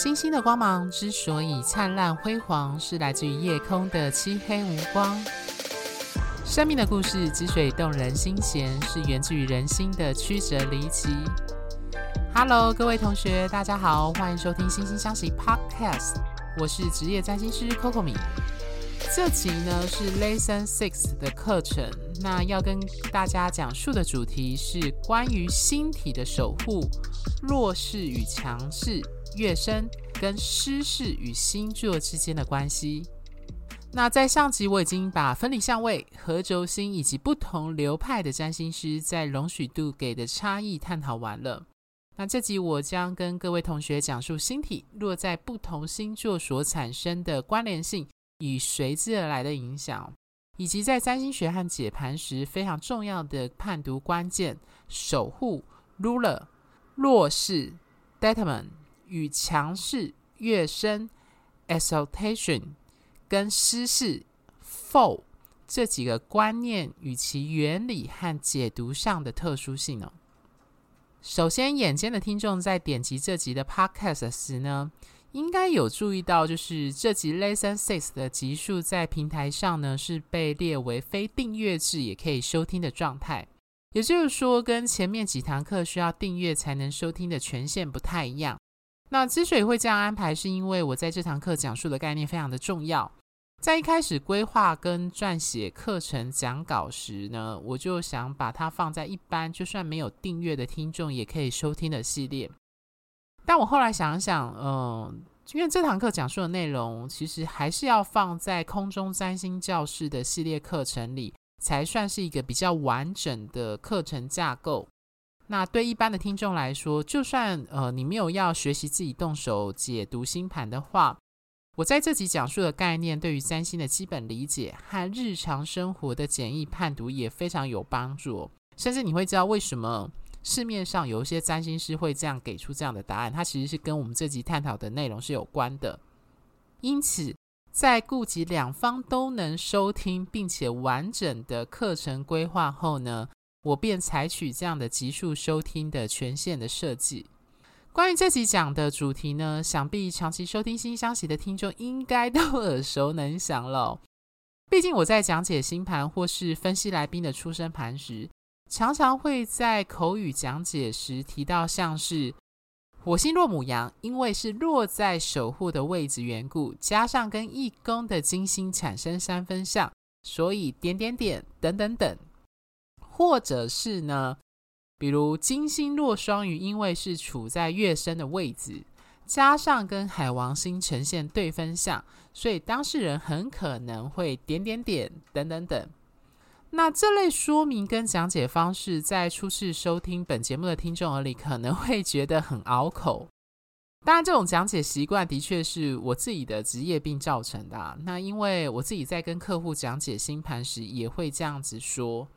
星星的光芒之所以灿烂辉煌，是来自于夜空的漆黑无光。生命的故事之所以动人心弦，是源自于人心的曲折离奇。Hello，各位同学，大家好，欢迎收听《星星相惜 Podcast》，我是职业占星师 Coco 米。这集呢是 Lesson Six 的课程，那要跟大家讲述的主题是关于星体的守护、弱势与强势、月升跟失势与星座之间的关系。那在上集我已经把分离相位、合轴星以及不同流派的占星师在容许度给的差异探讨完了。那这集我将跟各位同学讲述星体落在不同星座所产生的关联性。与随之而来的影响，以及在占星学和解盘时非常重要的判读关键、守护、ruler、弱势、detriment 与强势、跃升、exaltation 跟失势、fall 这几个观念与其原理和解读上的特殊性呢？首先，眼尖的听众在点击这集的 podcast 时呢，应该有注意到，就是这集 Lesson Six 的集数在平台上呢，是被列为非订阅制也可以收听的状态。也就是说，跟前面几堂课需要订阅才能收听的权限不太一样。那之所以会这样安排，是因为我在这堂课讲述的概念非常的重要。在一开始规划跟撰写课程讲稿时呢，我就想把它放在一般就算没有订阅的听众也可以收听的系列。但我后来想想，嗯，因为这堂课讲述的内容，其实还是要放在空中占星教室的系列课程里，才算是一个比较完整的课程架构。那对一般的听众来说，就算呃你没有要学习自己动手解读星盘的话，我在这集讲述的概念，对于占星的基本理解和日常生活的简易判读也非常有帮助，甚至你会知道为什么。市面上有一些占星师会这样给出这样的答案，它其实是跟我们这集探讨的内容是有关的。因此，在顾及两方都能收听并且完整的课程规划后呢，我便采取这样的集数收听的权限的设计。关于这集讲的主题呢，想必长期收听《星星相惜》的听众应该都 耳熟能详了。毕竟我在讲解星盘或是分析来宾的出生盘时，常常会在口语讲解时提到，像是火星落母羊，因为是落在守护的位置缘故，加上跟一宫的金星产生三分相，所以点点点等等等，或者是呢，比如金星落双鱼，因为是处在月升的位置，加上跟海王星呈现对分相，所以当事人很可能会点点点等等等。那这类说明跟讲解方式，在初次收听本节目的听众耳里，可能会觉得很拗口。当然，这种讲解习惯的确是我自己的职业病造成的啊。那因为我自己在跟客户讲解星盘时，也会这样子说。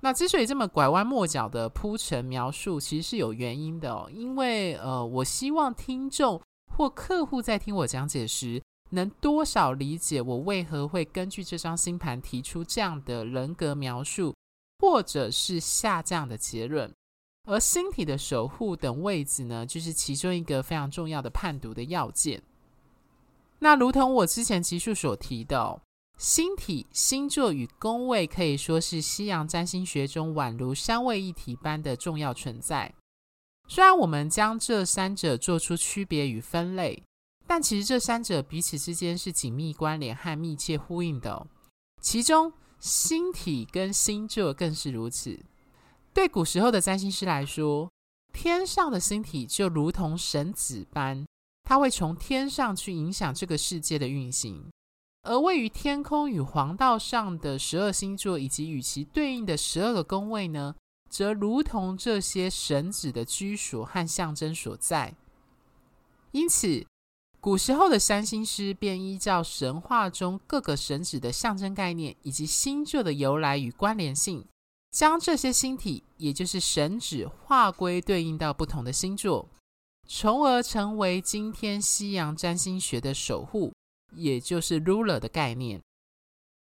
那之所以这么拐弯抹角的铺陈描述，其实是有原因的哦。因为呃，我希望听众或客户在听我讲解时，能多少理解我为何会根据这张星盘提出这样的人格描述，或者是下这样的结论？而星体的守护等位置呢，就是其中一个非常重要的判读的要件。那如同我之前集数所提的，星体、星座与宫位可以说是西洋占星学中宛如三位一体般的重要存在。虽然我们将这三者做出区别与分类。但其实这三者彼此之间是紧密关联和密切呼应的哦。其中星体跟星座更是如此。对古时候的占星师来说，天上的星体就如同神子般，它会从天上去影响这个世界的运行；而位于天空与黄道上的十二星座以及与其对应的十二个宫位呢，则如同这些神子的居所和象征所在。因此，古时候的占星师便依照神话中各个神祇的象征概念，以及星座的由来与关联性，将这些星体，也就是神祇，划归对应到不同的星座，从而成为今天西洋占星学的守护，也就是 ruler 的概念。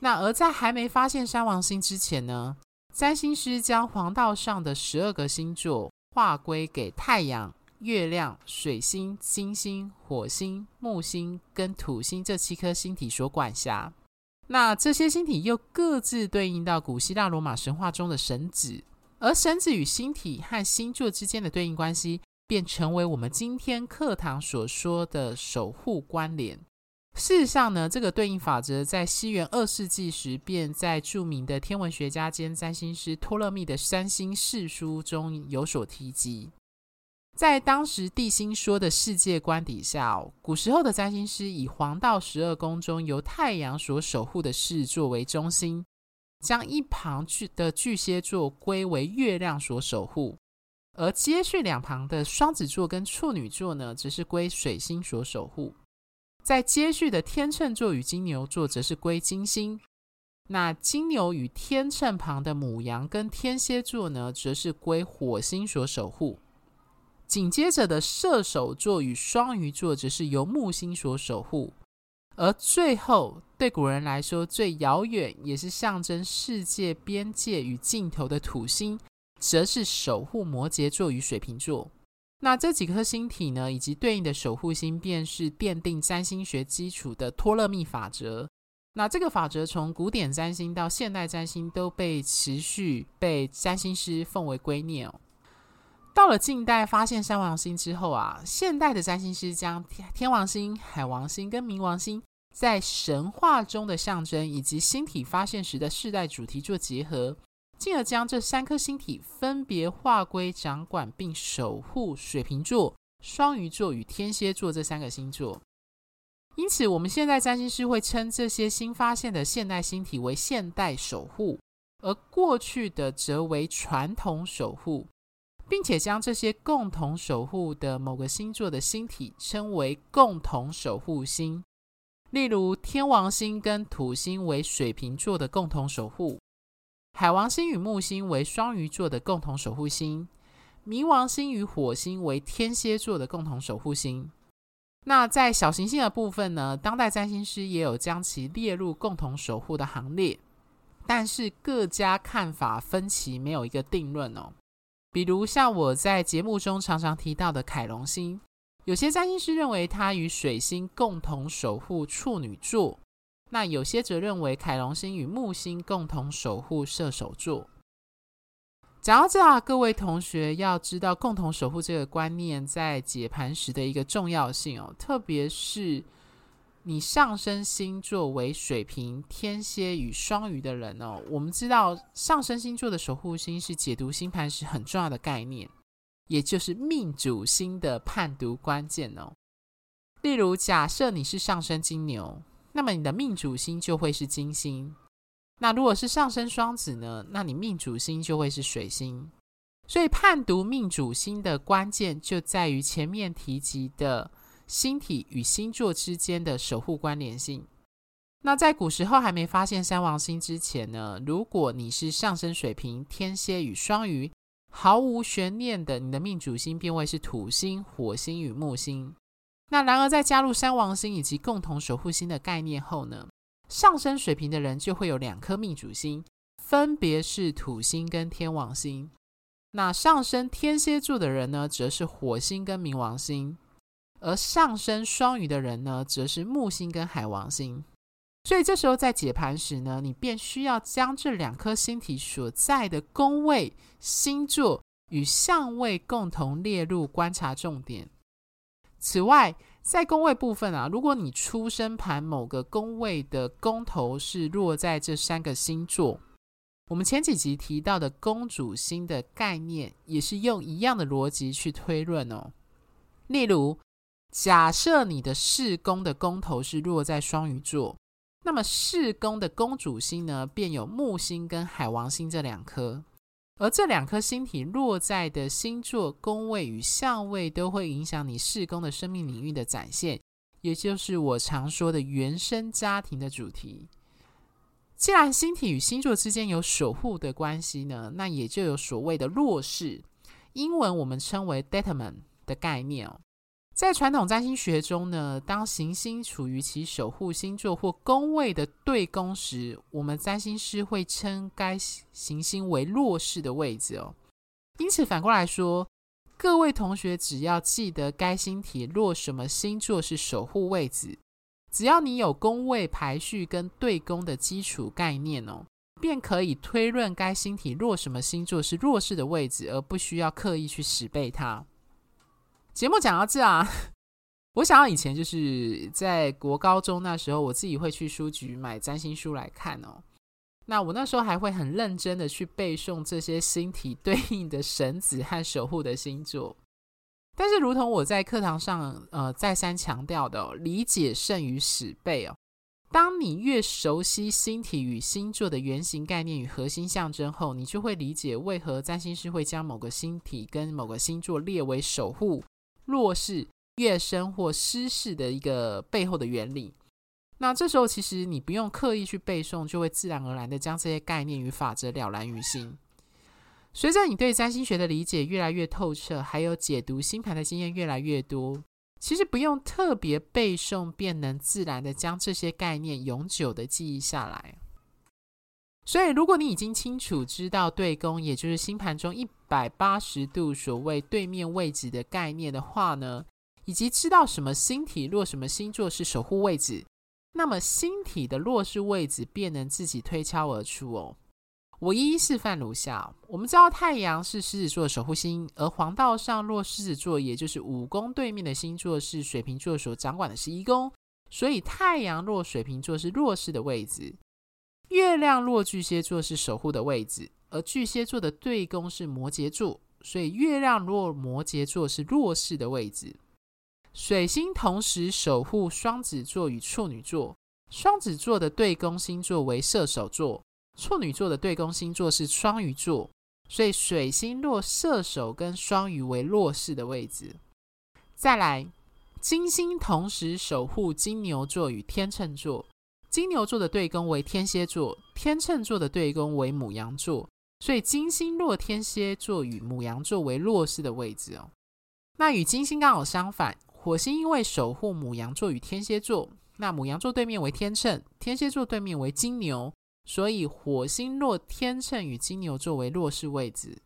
那而在还没发现山王星之前呢，占星师将黄道上的十二个星座划归给太阳、月亮、水星、金星、火星、木星跟土星这七颗星体所管辖。那这些星体又各自对应到古希腊罗马神话中的神祇，而神祇与星体和星座之间的对应关系，便成为我们今天课堂所说的守护关联。事实上呢，这个对应法则在西元二世纪时，便在著名的天文学家兼占星师托勒密的《占星世书》中有所提及。在当时地心说的世界观底下，古时候的占星师以黄道十二宫中由太阳所守护的事作为中心，将一旁巨的巨蟹座归为月亮所守护，而接续两旁的双子座跟处女座呢，则是归水星所守护。在接续的天秤座与金牛座，则是归金星；那金牛与天秤旁的母羊跟天蝎座呢，则是归火星所守护。紧接着的射手座与双鱼座，则是由木星所守护。而最后，对古人来说最遥远，也是象征世界边界与尽头的土星，则是守护摩羯座与水瓶座。那这几颗星体呢，以及对应的守护星，便是奠定占星学基础的托勒密法则。那这个法则从古典占星到现代占星，都被持续被占星师奉为圭臬。到了近代发现三王星之后啊，现代的占星师将天王星、海王星跟冥王星在神话中的象征，以及星体发现时的世代主题做结合。进而将这三颗星体分别划归掌管并守护水瓶座、双鱼座与天蝎座这三个星座。因此，我们现在占星师会称这些新发现的现代星体为现代守护，而过去的则为传统守护，并且将这些共同守护的某个星座的星体称为共同守护星。例如，天王星跟土星为水瓶座的共同守护。海王星与木星为双鱼座的共同守护星，冥王星与火星为天蝎座的共同守护星。那在小行星的部分呢？当代占星师也有将其列入共同守护的行列，但是各家看法分歧，没有一个定论哦。比如像我在节目中常常提到的凯龙星，有些占星师认为它与水星共同守护处女座。那有些则认为凯龙星与木星共同守护射手座。讲到这啊，各位同学要知道共同守护这个观念在解盘时的一个重要性哦，特别是你上升星座为水瓶、天蝎与双鱼的人哦。我们知道上升星座的守护星是解读星盘时很重要的概念，也就是命主星的判读关键哦。例如，假设你是上升金牛。那么你的命主星就会是金星，那如果是上升双子呢？那你命主星就会是水星。所以判读命主星的关键就在于前面提及的星体与星座之间的守护关联性。那在古时候还没发现三王星之前呢，如果你是上升水瓶、天蝎与双鱼，毫无悬念的，你的命主星便会是土星、火星与木星。那然而，在加入三王星以及共同守护星的概念后呢，上升水瓶的人就会有两颗命主星，分别是土星跟天王星。那上升天蝎座的人呢，则是火星跟冥王星；而上升双鱼的人呢，则是木星跟海王星。所以这时候在解盘时呢，你便需要将这两颗星体所在的宫位、星座与相位共同列入观察重点。此外，在宫位部分啊，如果你出生盘某个宫位的宫头是落在这三个星座，我们前几集提到的公主星的概念，也是用一样的逻辑去推论哦。例如，假设你的四宫的宫头是落在双鱼座，那么四宫的公主星呢，便有木星跟海王星这两颗。而这两颗星体落在的星座宫位与相位，都会影响你四宫的生命领域的展现，也就是我常说的原生家庭的主题。既然星体与星座之间有守护的关系呢，那也就有所谓的弱势，英文我们称为 detriment 的概念哦。在传统占星学中呢，当行星处于其守护星座或宫位的对宫时，我们占星师会称该行星为弱势的位置哦。因此，反过来说，各位同学只要记得该星体落什么星座是守护位置，只要你有宫位排序跟对宫的基础概念哦，便可以推论该星体落什么星座是弱势的位置，而不需要刻意去死背它。节目讲到这啊，我想到以前就是在国高中那时候，我自己会去书局买占星书来看哦。那我那时候还会很认真的去背诵这些星体对应的神子和守护的星座，但是如同我在课堂上呃再三强调的，理解胜于死背哦。当你越熟悉星体与星座的原型概念与核心象征后，你就会理解为何占星师会将某个星体跟某个星座列为守护、弱势、月升或失势的一个背后的原理。那这时候，其实你不用刻意去背诵，就会自然而然的将这些概念与法则了然于心。随着你对占星学的理解越来越透彻，还有解读星盘的经验越来越多，其实不用特别背诵，便能自然的将这些概念永久的记忆下来。所以，如果你已经清楚知道对宫，也就是星盘中一百八十度所谓对面位置的概念的话呢，以及知道什么星体落什么星座是守护位置。那么星体的弱势位置便能自己推敲而出哦。我一一示范如下：我们知道太阳是狮子座的守护星，而黄道上落狮子座，也就是五宫对面的星座是水瓶座所掌管的十一宫，所以太阳落水瓶座是弱势的位置。月亮落巨蟹座是守护的位置，而巨蟹座的对宫是摩羯座，所以月亮落摩羯座是弱势的位置。水星同时守护双子座与处女座，双子座的对宫星座为射手座，处女座的对宫星座是双鱼座，所以水星落射手跟双鱼为弱势的位置。再来，金星同时守护金牛座与天秤座，金牛座的对宫为天蝎座，天秤座的对宫为母羊座，所以金星落天蝎座与母羊座为弱势的位置哦。那与金星刚好相反。火星因为守护母羊座与天蝎座，那母羊座对面为天秤，天蝎座对面为金牛，所以火星落天秤与金牛座为弱势位置。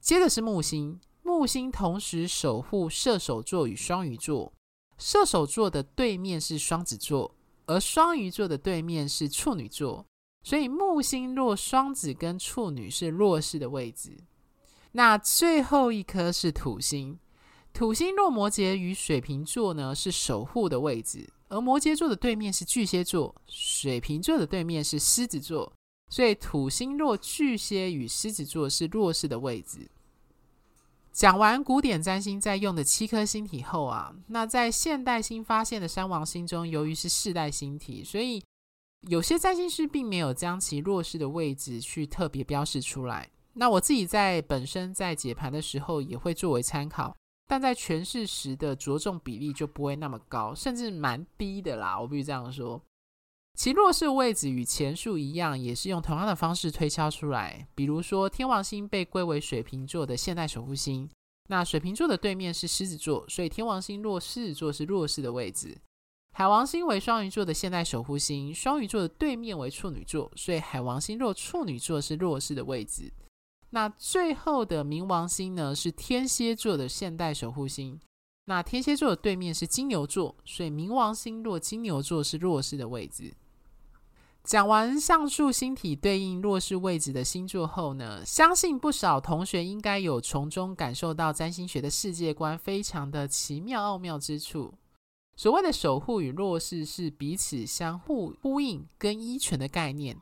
接着是木星，木星同时守护射手座与双鱼座，射手座的对面是双子座，而双鱼座的对面是处女座，所以木星落双子跟处女是弱势的位置。那最后一颗是土星。土星落摩羯与水瓶座呢，是守护的位置，而摩羯座的对面是巨蟹座，水瓶座的对面是狮子座，所以土星落巨蟹与狮子座是弱势的位置。讲完古典占星在用的七颗星体后啊，那在现代新发现的山王星中，由于是世代星体，所以有些占星师并没有将其弱势的位置去特别标示出来。那我自己在本身在解盘的时候，也会作为参考。但在诠释时的着重比例就不会那么高，甚至蛮低的啦。我必须这样说，其弱势位置与前述一样，也是用同样的方式推敲出来。比如说，天王星被归为水瓶座的现代守护星，那水瓶座的对面是狮子座，所以天王星落狮子座是弱势的位置。海王星为双鱼座的现代守护星，双鱼座的对面为处女座，所以海王星落处女座是弱势的位置。那最后的冥王星呢，是天蝎座的现代守护星。那天蝎座的对面是金牛座，所以冥王星落金牛座是弱势的位置。讲完上述星体对应弱势位置的星座后呢，相信不少同学应该有从中感受到占星学的世界观非常的奇妙奥妙之处。所谓的守护与弱势是彼此相互呼应跟依存的概念。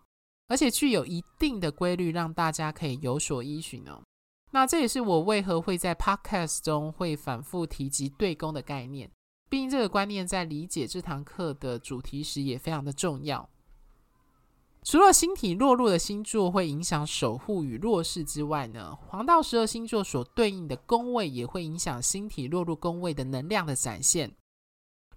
而且具有一定的规律，让大家可以有所依循哦。那这也是我为何会在 Podcast 中会反复提及对宫的概念，毕竟这个观念在理解这堂课的主题时也非常的重要。除了星体落入的星座会影响守护与弱势之外呢，黄道十二星座所对应的宫位也会影响星体落入宫位的能量的展现。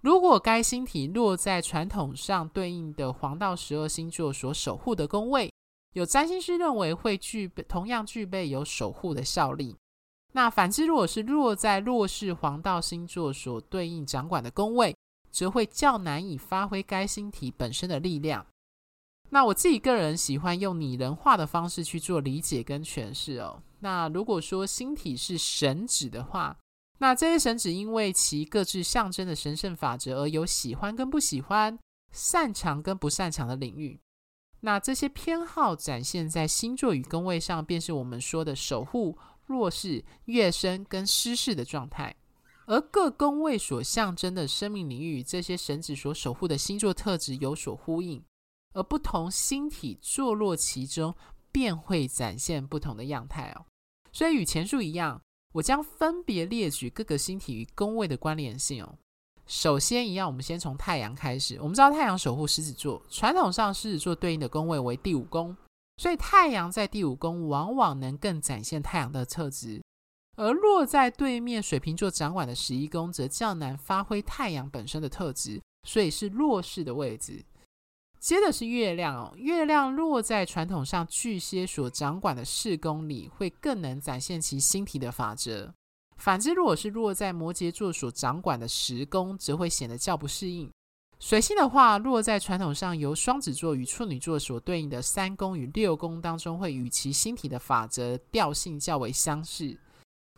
如果该星体落在传统上对应的黄道十二星座所守护的宫位，有占星师认为会具备同样具备有守护的效力。那反之，如果是落在弱势黄道星座所对应掌管的宫位，则会较难以发挥该星体本身的力量。那我自己个人喜欢用拟人化的方式去做理解跟诠释哦。那如果说星体是神祇的话，那这些神祇因为其各自象征的神圣法则而有喜欢跟不喜欢、擅长跟不擅长的领域。那这些偏好展现在星座与宫位上，便是我们说的守护、弱势、乐生跟失势的状态。而各宫位所象征的生命领域，与这些神祇所守护的星座特质有所呼应。而不同星体坐落其中，便会展现不同的样态哦。所以与前述一样，我将分别列举各个星体与宫位的关联性哦。首先一样，我们先从太阳开始。我们知道太阳守护狮子座，传统上狮子座对应的宫位为第五宫，所以太阳在第五宫往往能更展现太阳的特质。而落在对面水瓶座掌管的十一宫，则较难发挥太阳本身的特质，所以是弱势的位置。接着是月亮哦，月亮落在传统上巨蟹所掌管的四宫里，会更能展现其星体的法则。反之，如果是落在摩羯座所掌管的十宫，则会显得较不适应。水星的话，落在传统上由双子座与处女座所对应的三宫与六宫当中，会与其星体的法则调性较为相似。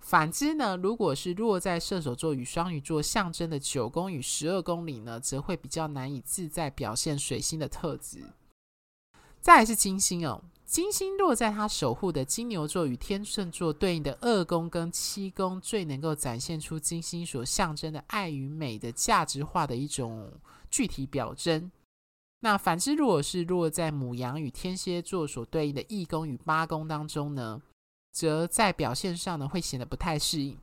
反之呢，如果是落在射手座与双鱼座象征的九宫与十二宫里呢，则会比较难以自在表现水星的特质。再是金星哦，金星落在他守护的金牛座与天秤座对应的二宫跟七宫，最能够展现出金星所象征的爱与美的价值化的一种具体表征。那反之，如果是落在母羊与天蝎座所对应的一宫与八宫当中呢，则在表现上呢，会显得不太适应。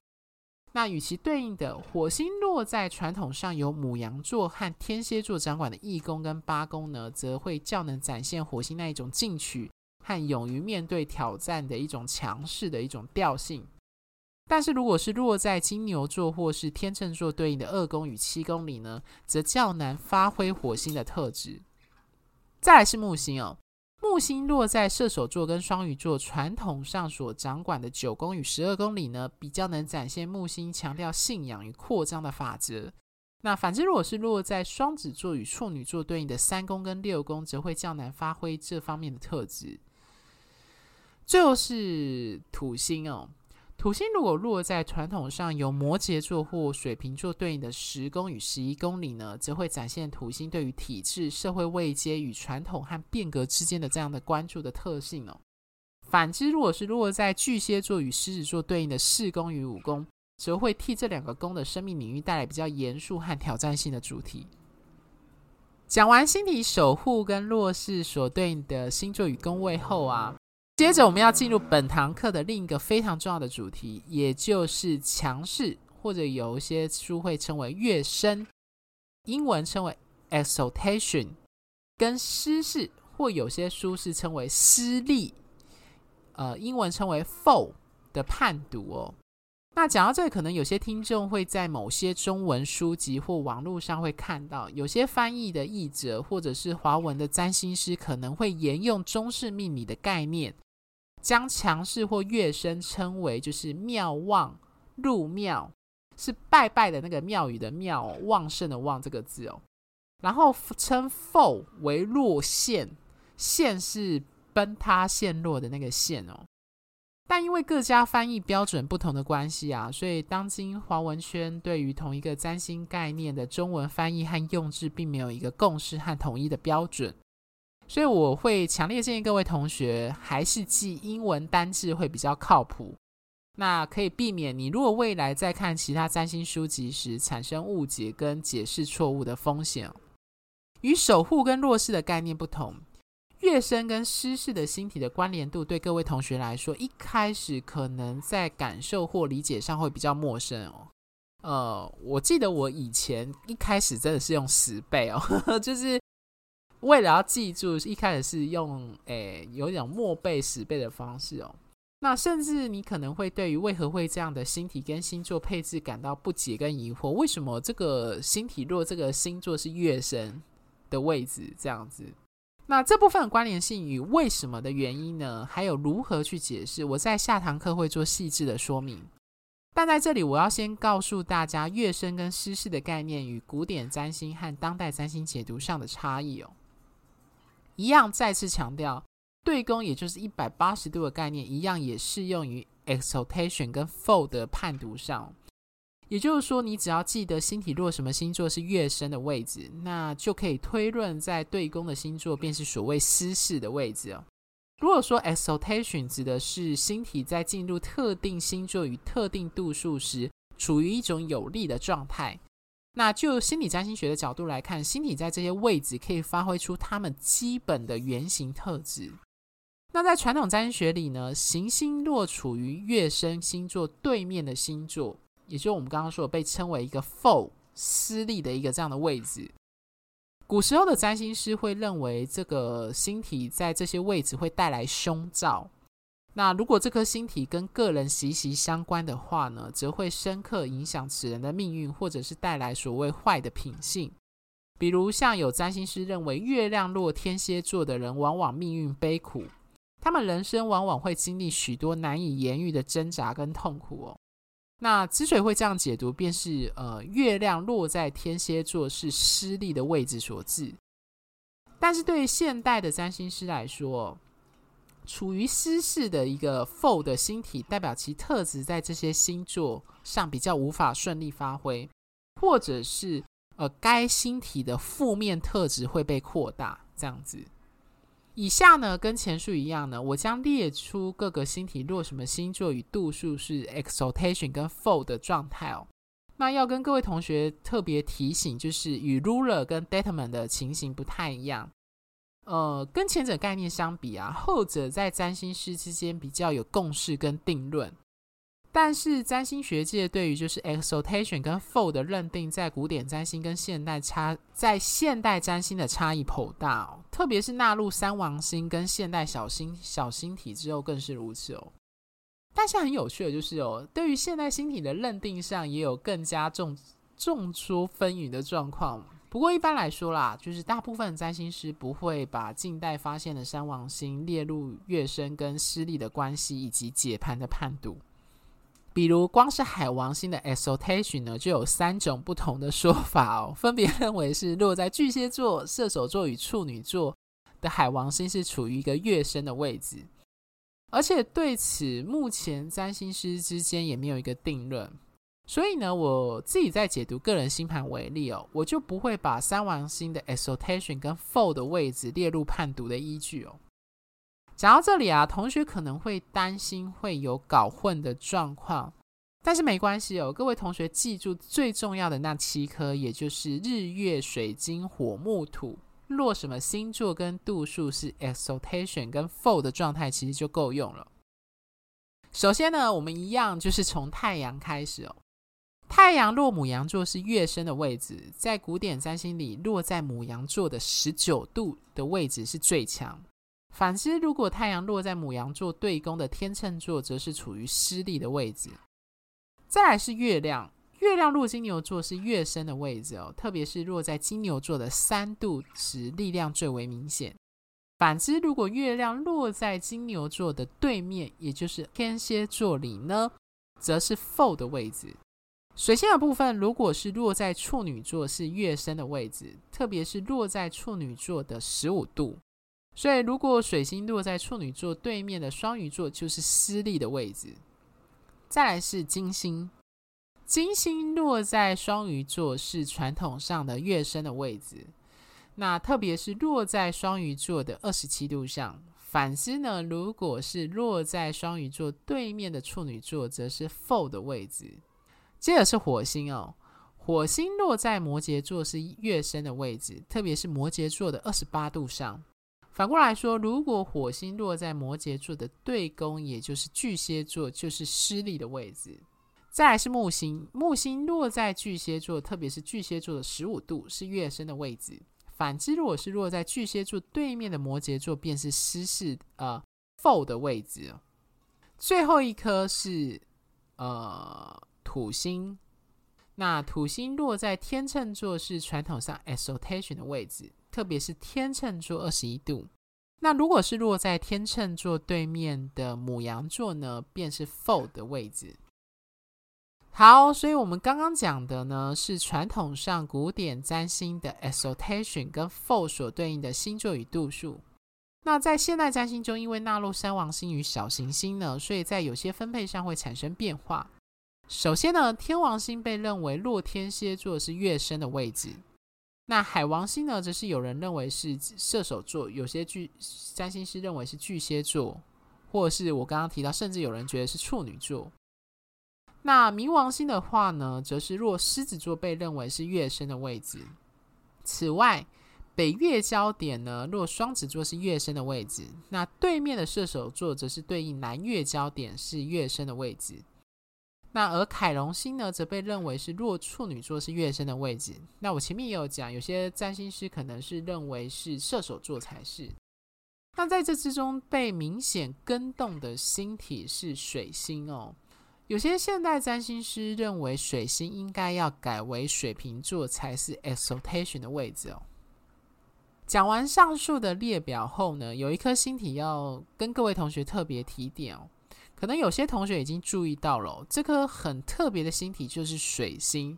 那与其对应的火星落在传统上由母羊座和天蝎座掌管的一宫跟八宫呢，则会较能展现火星那一种进取和勇于面对挑战的一种强势的一种调性。但是如果是落在金牛座或是天秤座对应的二宫与七宫里呢，则较难发挥火星的特质。再来是木星哦。木星落在射手座跟双鱼座传统上所掌管的九宫与十二宫里呢，比较能展现木星强调信仰与扩张的法则。那反之，如果是落在双子座与处女座对应的三宫跟六宫，则会较难发挥这方面的特质。最后是土星哦。土星如果落在传统上由摩羯座或水瓶座对应的十宫与十一宫里呢，则会展现土星对于体制、社会位阶与传统和变革之间的这样的关注的特性哦。反之，如果是落在巨蟹座与狮子座对应的四宫与五宫，则会替这两个宫的生命领域带来比较严肃和挑战性的主题。讲完星体守护跟弱势所对应的星座与宫位后啊。接着，我们要进入本堂课的另一个非常重要的主题，也就是强势，或者有一些书会称为乐生，英文称为 exaltation，跟失势，或有些书是称为失利，呃，英文称为 fall 的判读哦。那讲到这里，可能有些听众会在某些中文书籍或网络上会看到，有些翻译的译者或者是华文的占星师可能会沿用中式命理的概念。将强势或月升称为就是庙旺入庙，是拜拜的那个庙宇的庙，旺盛的旺这个字哦。然后称否为落陷，陷是崩塌陷落的那个陷哦。但因为各家翻译标准不同的关系啊，所以当今华文圈对于同一个占星概念的中文翻译和用字，并没有一个共识和统一的标准。所以我会强烈建议各位同学还是记英文单字会比较靠谱，那可以避免你如果未来在看其他占星书籍时产生误解跟解释错误的风险。与守护跟弱势的概念不同，月生跟失势的星体的关联度对各位同学来说，一开始可能在感受或理解上会比较陌生哦。呃，我记得我以前一开始真的是用十倍哦，呵 呵就是。为了要记住，一开始是用诶、有一种默背十倍的方式哦。那甚至你可能会对于为何会这样的星体跟星座配置感到不解跟疑惑，为什么这个星体若这个星座是月生的位置这样子？那这部分关联性与为什么的原因呢？还有如何去解释？我在下堂课会做细致的说明。但在这里，我要先告诉大家月生跟失事的概念与古典占星和当代占星解读上的差异哦。一样再次强调，对宫也就是一百八十度的概念，一样也适用于 exaltation 跟 fall 的判读上。也就是说，你只要记得星体落什么星座是月升的位置，那就可以推论在对宫的星座便是所谓失势的位置哦。如果说 exaltation 指的是星体在进入特定星座与特定度数时，处于一种有利的状态，那就心理占星学的角度来看，星体在这些位置可以发挥出它们基本的原型特质。那在传统占星学里呢，行星若处于月升星座对面的星座。也就是我们刚刚说的，被称为一个 fall 失利的一个这样的位置。古时候的占星师会认为，这个星体在这些位置会带来凶兆。那如果这颗星体跟个人息息相关的话呢，则会深刻影响此人的命运，或者是带来所谓坏的品性。比如，像有占星师认为，月亮落天蝎座的人往往命运悲苦，他们人生往往会经历许多难以言喻的挣扎跟痛苦哦。那之所以会这样解读，便是呃，月亮落在天蝎座是失利的位置所致。但是对于现代的占星师来说，处于失势的一个 fall 的星体，代表其特质在这些星座上比较无法顺利发挥，或者是呃，该星体的负面特质会被扩大，这样子。以下呢，跟前述一样呢，我将列出各个星体落什么星座与度数是 exaltation 跟 fall 的状态哦。那要跟各位同学特别提醒，就是与 ruler 跟 determinant 的情形不太一样。呃，跟前者概念相比啊，后者在占星师之间比较有共识跟定论。但是占星学界对于就是 exaltation 跟 fall 的认定，在古典占星跟现代差，在现代占星的差异颇大哦。特别是纳入三王星跟现代小星小星体之后，更是如此哦。但是很有趣的就是哦，对于现代星体的认定上，也有更加众众说纷纭的状况。不过一般来说啦，就是大部分占星师不会把近代发现的三王星列入月升跟失利的关系以及解盘的判读。比如，光是海王星的 exaltation 呢，就有三种不同的说法哦，分别认为是落在巨蟹座、射手座与处女座的海王星是处于一个月升的位置，而且对此目前占星师之间也没有一个定论。所以呢，我自己在解读个人星盘为例哦，我就不会把三王星的 exaltation 跟 fall 的位置列入判读的依据哦。讲到这里啊，同学可能会担心会有搞混的状况，但是没关系哦。各位同学记住最重要的那七颗，也就是日月水金火木土，落什么星座跟度数是 exaltation 跟 fall 的状态，其实就够用了。首先呢，我们一样就是从太阳开始哦。太阳落牡羊座是月升的位置，在古典占星里，落在牡羊座的十九度的位置是最强。反之，如果太阳落在牡羊座对宫的天秤座，则是处于失利的位置。再来是月亮，月亮落金牛座是月升的位置哦，特别是落在金牛座的三度时，力量最为明显。反之，如果月亮落在金牛座的对面，也就是天蝎座里呢，则是 fall 的位置。水星的部分，如果是落在处女座，是月升的位置，特别是落在处女座的十五度。所以，如果水星落在处女座对面的双鱼座，就是失利的位置。再来是金星，金星落在双鱼座是传统上的月升的位置。那特别是落在双鱼座的二十七度上。反之呢，如果是落在双鱼座对面的处女座，则是 f 的位置。接着是火星哦，火星落在摩羯座是月升的位置，特别是摩羯座的二十八度上。反过来说，如果火星落在摩羯座的对宫，也就是巨蟹座，就是失利的位置。再来是木星，木星落在巨蟹座，特别是巨蟹座的十五度，是月升的位置。反之，如果是落在巨蟹座对面的摩羯座，便是失势呃 fall 的位置。最后一颗是呃土星，那土星落在天秤座，是传统上 exaltation 的位置。特别是天秤座二十一度，那如果是落在天秤座对面的母羊座呢，便是 fall 的位置。好，所以我们刚刚讲的呢，是传统上古典占星的 exaltation 跟 fall 所对应的星座与度数。那在现代占星中，因为纳入三王星与小行星呢，所以在有些分配上会产生变化。首先呢，天王星被认为落天蝎座是月升的位置，那海王星呢，则是有人认为是射手座，有些巨占星师认为是巨蟹座，或者是我刚刚提到，甚至有人觉得是处女座。那冥王星的话呢，则是若狮子座被认为是月升的位置。此外，北月焦点呢，若双子座是月升的位置，那对面的射手座则是对应南月焦点是月升的位置。那而凯龙星呢，则被认为是若处女座是月升的位置。那我前面也有讲，有些占星师可能是认为是射手座才是。那在这之中被明显更动的星体是水星哦。有些现代占星师认为水星应该要改为水瓶座才是 exaltation 的位置哦。讲完上述的列表后呢，有一颗星体要跟各位同学特别提点哦。可能有些同学已经注意到了，这颗很特别的星体就是水星，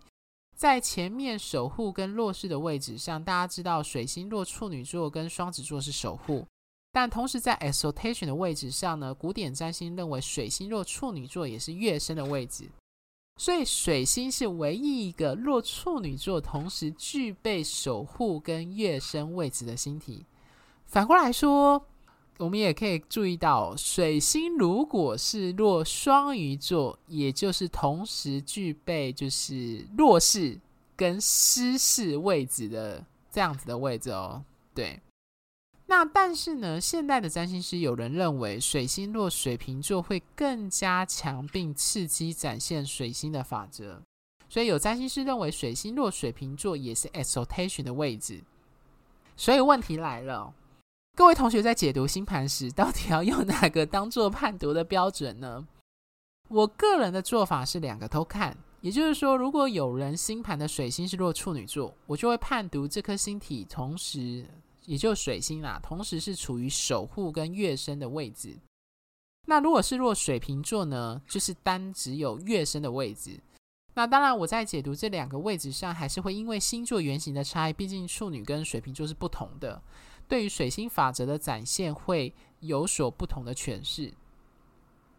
在前面守护跟弱势的位置上，大家知道水星落处女座跟双子座是守护。但同时，在 exaltation 的位置上呢，古典占星认为水星落处女座也是月升的位置，所以水星是唯一一个落处女座同时具备守护跟月升位置的星体。反过来说，我们也可以注意到，水星如果是落双鱼座，也就是同时具备就是弱势跟失势位置的这样子的位置哦，对。那但是呢，现代的占星师有人认为，水星落水瓶座会更加强并刺激展现水星的法则，所以有占星师认为水星落水瓶座也是 exaltation 的位置。所以问题来了，各位同学在解读星盘时，到底要用哪个当做判读的标准呢？我个人的做法是两个都看，也就是说，如果有人星盘的水星是落处女座，我就会判读这颗星体同时。也就是水星啦，同时是处于守护跟月升的位置。那如果是落水瓶座呢，就是单只有月升的位置。那当然，我在解读这两个位置上，还是会因为星座原型的差异，毕竟处女跟水瓶座是不同的，对于水星法则的展现会有所不同的诠释。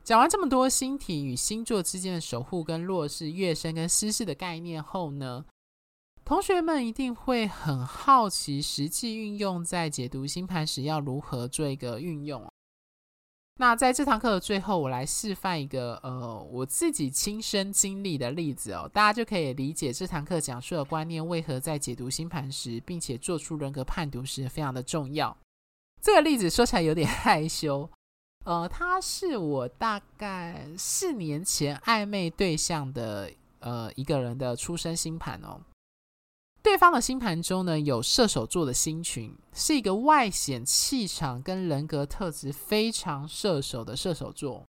讲完这么多星体与星座之间的守护跟弱势、月升跟失势的概念后呢，同学们一定会很好奇，实际运用在解读星盘时要如何做一个运用。那在这堂课的最后，我来示范一个呃我自己亲身经历的例子哦，大家就可以理解这堂课讲述的观念为何在解读星盘时，并且做出人格判读时非常的重要。这个例子说起来有点 害羞，呃，他是我大概四年前暧昧对象的呃一个人的出生星盘哦。对方的星盘中呢，有射手座的星群，是一个外显气场跟人格特质非常射手的射手座。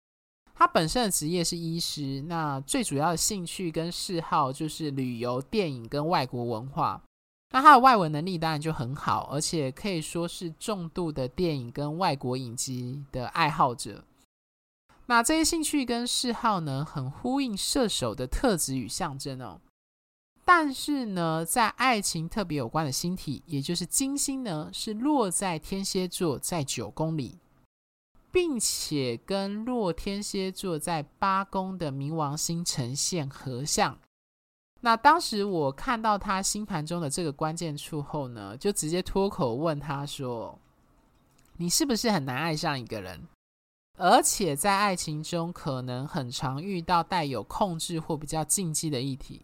他本身的职业是医师，那最主要的兴趣跟嗜好就是旅游、电影跟外国文化。那他的外文能力当然就很好，而且可以说是重度的电影跟外国影集的爱好者。那这些兴趣跟嗜好呢，很呼应射手的特质与象征哦。但是呢，在爱情特别有关的星体，也就是金星呢，是落在天蝎座在九宫里，并且跟落天蝎座在八宫的冥王星呈现合相。那当时我看到他星盘中的这个关键处后呢，就直接脱口问他说：“你是不是很难爱上一个人？而且在爱情中可能很常遇到带有控制或比较禁忌的议题？”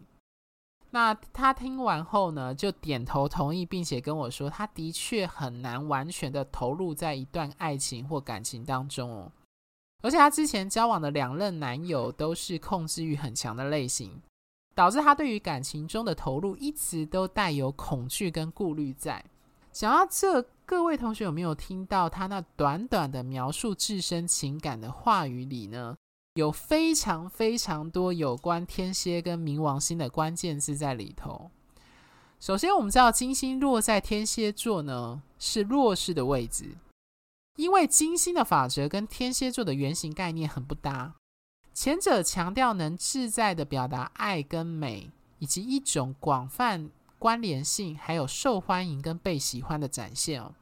那他听完后呢，就点头同意，并且跟我说，他的确很难完全的投入在一段爱情或感情当中哦。而且他之前交往的两任男友都是控制欲很强的类型，导致他对于感情中的投入一直都带有恐惧跟顾虑在。想到这，各位同学有没有听到他那短短的描述自身情感的话语里呢？有非常非常多有关天蝎跟冥王星的关键字在里头。首先，我们知道金星落在天蝎座呢，是弱势的位置，因为金星的法则跟天蝎座的原型概念很不搭。前者强调能自在地表达爱跟美，以及一种广泛关联性，还有受欢迎跟被喜欢的展现哦。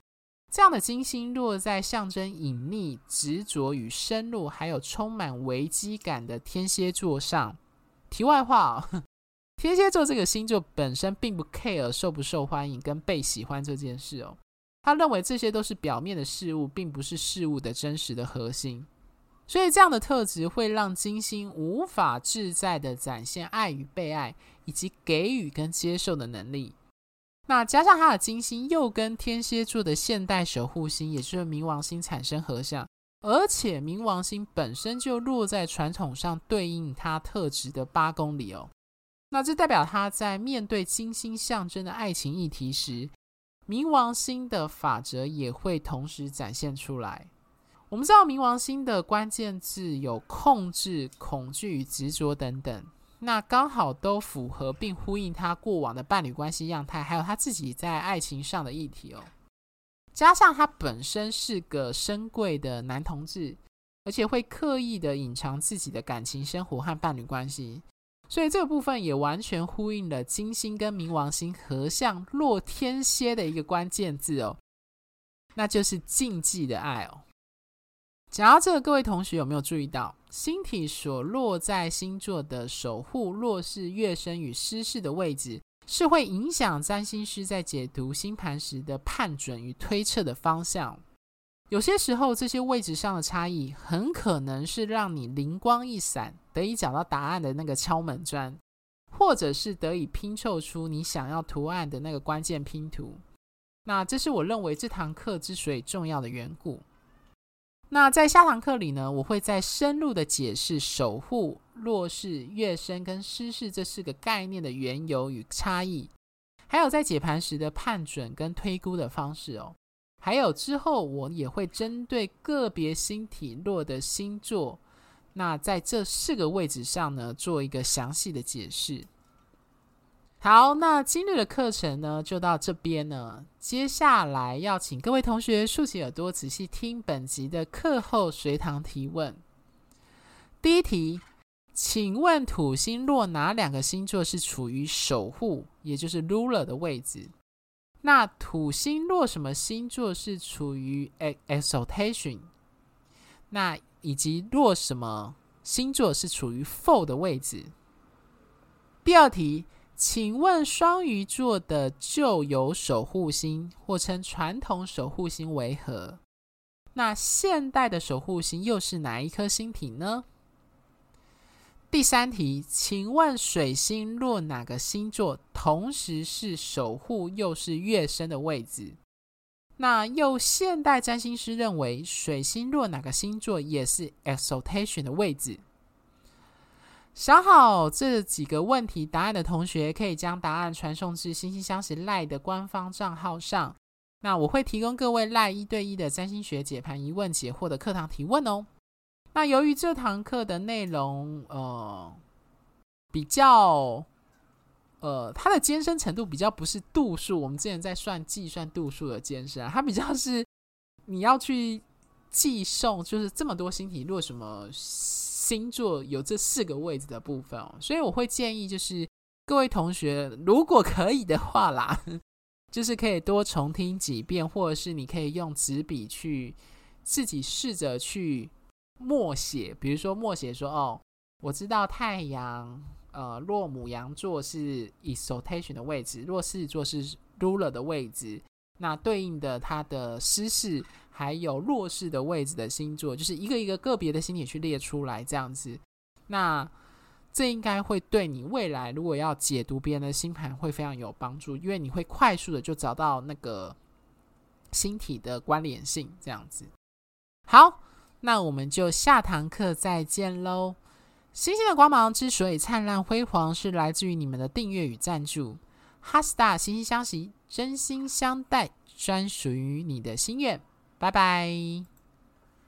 这样的金星落在象征隐秘、执着与深入，还有充满危机感的天蝎座上。题外话哦，天蝎座这个星座本身并不 care 受不受欢迎跟被喜欢这件事哦。他认为这些都是表面的事物，并不是事物的真实的核心。所以这样的特质会让金星无法自在地展现爱与被爱，以及给予跟接受的能力。那加上他的金星又跟天蝎座的现代守护星，也就是冥王星产生合相，而且冥王星本身就落在传统上对应他特质的八宫里哦。那这代表他在面对金星象征的爱情议题时，冥王星的法则也会同时展现出来。我们知道冥王星的关键字有控制、恐惧与执着等等，那刚好都符合并呼应他过往的伴侣关系样态，还有他自己在爱情上的议题哦。加上他本身是个深贵的男同志，而且会刻意的隐藏自己的感情生活和伴侣关系，所以这个部分也完全呼应了金星跟冥王星合相落天蝎的一个关键字哦，那就是禁忌的爱哦。讲到这个，各位同学有没有注意到，星体所落在星座的守护弱势月升与失势的位置，是会影响占星师在解读星盘时的判准与推测的方向。有些时候，这些位置上的差异，很可能是让你灵光一闪，得以找到答案的那个敲门砖，或者是得以拼凑出你想要图案的那个关键拼图。那这是我认为这堂课之所以重要的缘故。那在下堂课里呢，我会再深入的解释守护、弱势、月升跟失势这四个概念的缘由与差异，还有在解盘时的判准跟推估的方式哦。还有之后我也会针对个别星体落的星座，那在这四个位置上呢，做一个详细的解释。好，那今日的课程呢，就到这边呢。接下来要请各位同学竖起耳朵，仔细听本集的课后随堂提问。第一题，请问土星落哪两个星座是处于守护，也就是 ruler 的位置？那土星落什么星座是处于 exaltation？那以及落什么星座是处于 fall 的位置？第二题。请问双鱼座的旧有守护星，或称传统守护星为何？那现代的守护星又是哪一颗星体呢？第三题，请问水星落哪个星座，同时是守护又是月升的位置？那又现代占星师认为，水星落哪个星座也是 exaltation 的位置？想好这几个问题答案的同学，可以将答案传送至星星相识赖的官方账号上。那我会提供各位赖一对一的占星学解盘疑问解惑的课堂提问哦。那由于这堂课的内容，呃，比较，呃，它的艰深程度比较不是度数，我们之前在算计算度数的艰深啊，它比较是你要去计送，就是这么多星体落什么。星座有这四个位置的部分哦，所以我会建议，就是各位同学，如果可以的话啦，就是可以多重听几遍，或者是你可以用纸笔去自己试着去默写，比如说默写说，哦，我知道太阳，呃，落母羊座是 exaltation 的位置，落狮子座是 ruler 的位置，那对应的它的诗是。还有弱势的位置的星座，就是一个一个个别的星体去列出来这样子。那这应该会对你未来如果要解读别人的星盘会非常有帮助，因为你会快速的就找到那个星体的关联性这样子。好，那我们就下堂课再见喽。星星的光芒之所以灿烂辉煌，是来自于你们的订阅与赞助。哈斯塔惺惺相惜，真心相待，专属于你的心愿。拜拜。